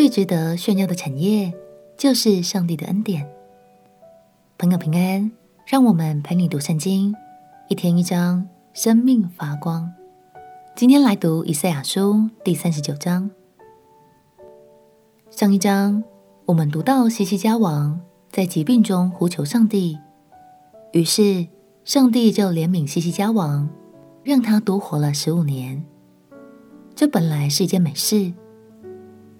最值得炫耀的产业就是上帝的恩典。朋友平安，让我们陪你读圣经，一天一章，生命发光。今天来读以赛亚书第三十九章。上一章我们读到西西家王在疾病中呼求上帝，于是上帝就怜悯西西家王，让他多活了十五年。这本来是一件美事。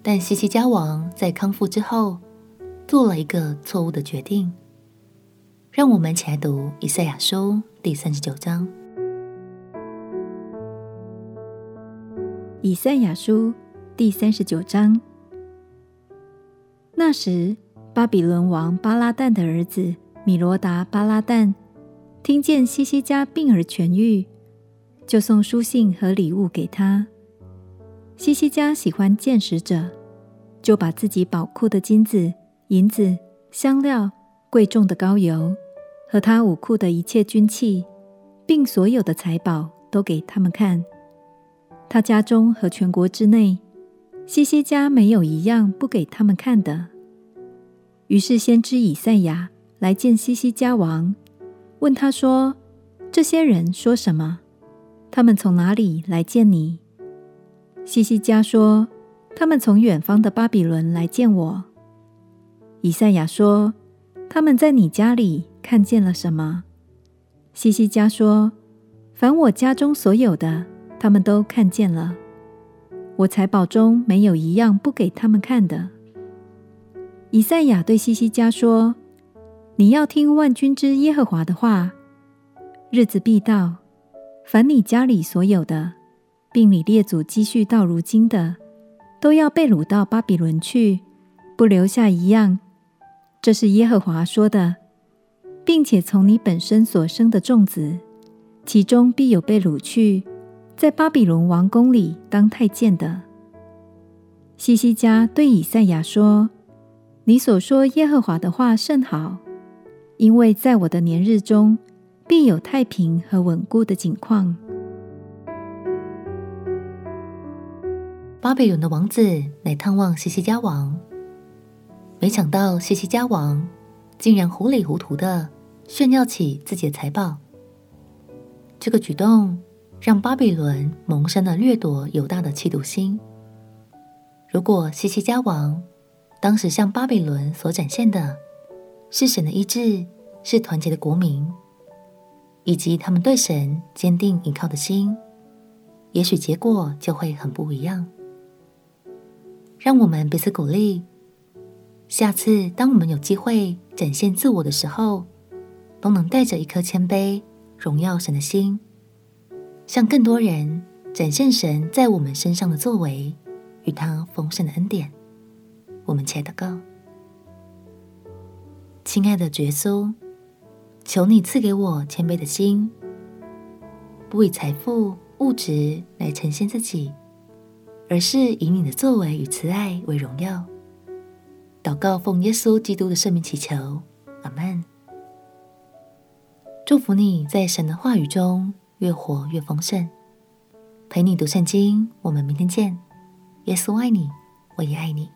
但西西家王在康复之后，做了一个错误的决定。让我们一起来读以赛亚书第三十九章。以赛亚书第三十九章。那时，巴比伦王巴拉旦的儿子米罗达巴拉旦听见西西家病而痊愈，就送书信和礼物给他。西西家喜欢见使者，就把自己宝库的金子、银子、香料、贵重的膏油和他武库的一切军器，并所有的财宝都给他们看。他家中和全国之内，西西家没有一样不给他们看的。于是先知以赛亚来见西西家王，问他说：“这些人说什么？他们从哪里来见你？”西西家说：“他们从远方的巴比伦来见我。”以赛亚说：“他们在你家里看见了什么？”西西家说：“凡我家中所有的，他们都看见了。我财宝中没有一样不给他们看的。”以赛亚对西西家说：“你要听万军之耶和华的话，日子必到，凡你家里所有的。”并你列祖积蓄到如今的，都要被掳到巴比伦去，不留下一样。这是耶和华说的，并且从你本身所生的众子，其中必有被掳去，在巴比伦王宫里当太监的。西西家对以赛亚说：“你所说耶和华的话甚好，因为在我的年日中，必有太平和稳固的景况。”巴比伦的王子来探望西西家王，没想到西西家王竟然糊里糊涂的炫耀起自己的财宝。这个举动让巴比伦萌生了掠夺犹大的企图心。如果西西家王当时向巴比伦所展现的是神的意志，是团结的国民，以及他们对神坚定依靠的心，也许结果就会很不一样。让我们彼此鼓励。下次当我们有机会展现自我的时候，都能带着一颗谦卑、荣耀神的心，向更多人展现神在我们身上的作为与他丰盛的恩典。我们且祷告：亲爱的耶稣，求你赐给我谦卑的心，不以财富、物质来呈现自己。而是以你的作为与慈爱为荣耀。祷告奉耶稣基督的圣名祈求，阿门。祝福你在神的话语中越活越丰盛。陪你读圣经，我们明天见。耶稣爱你，我也爱你。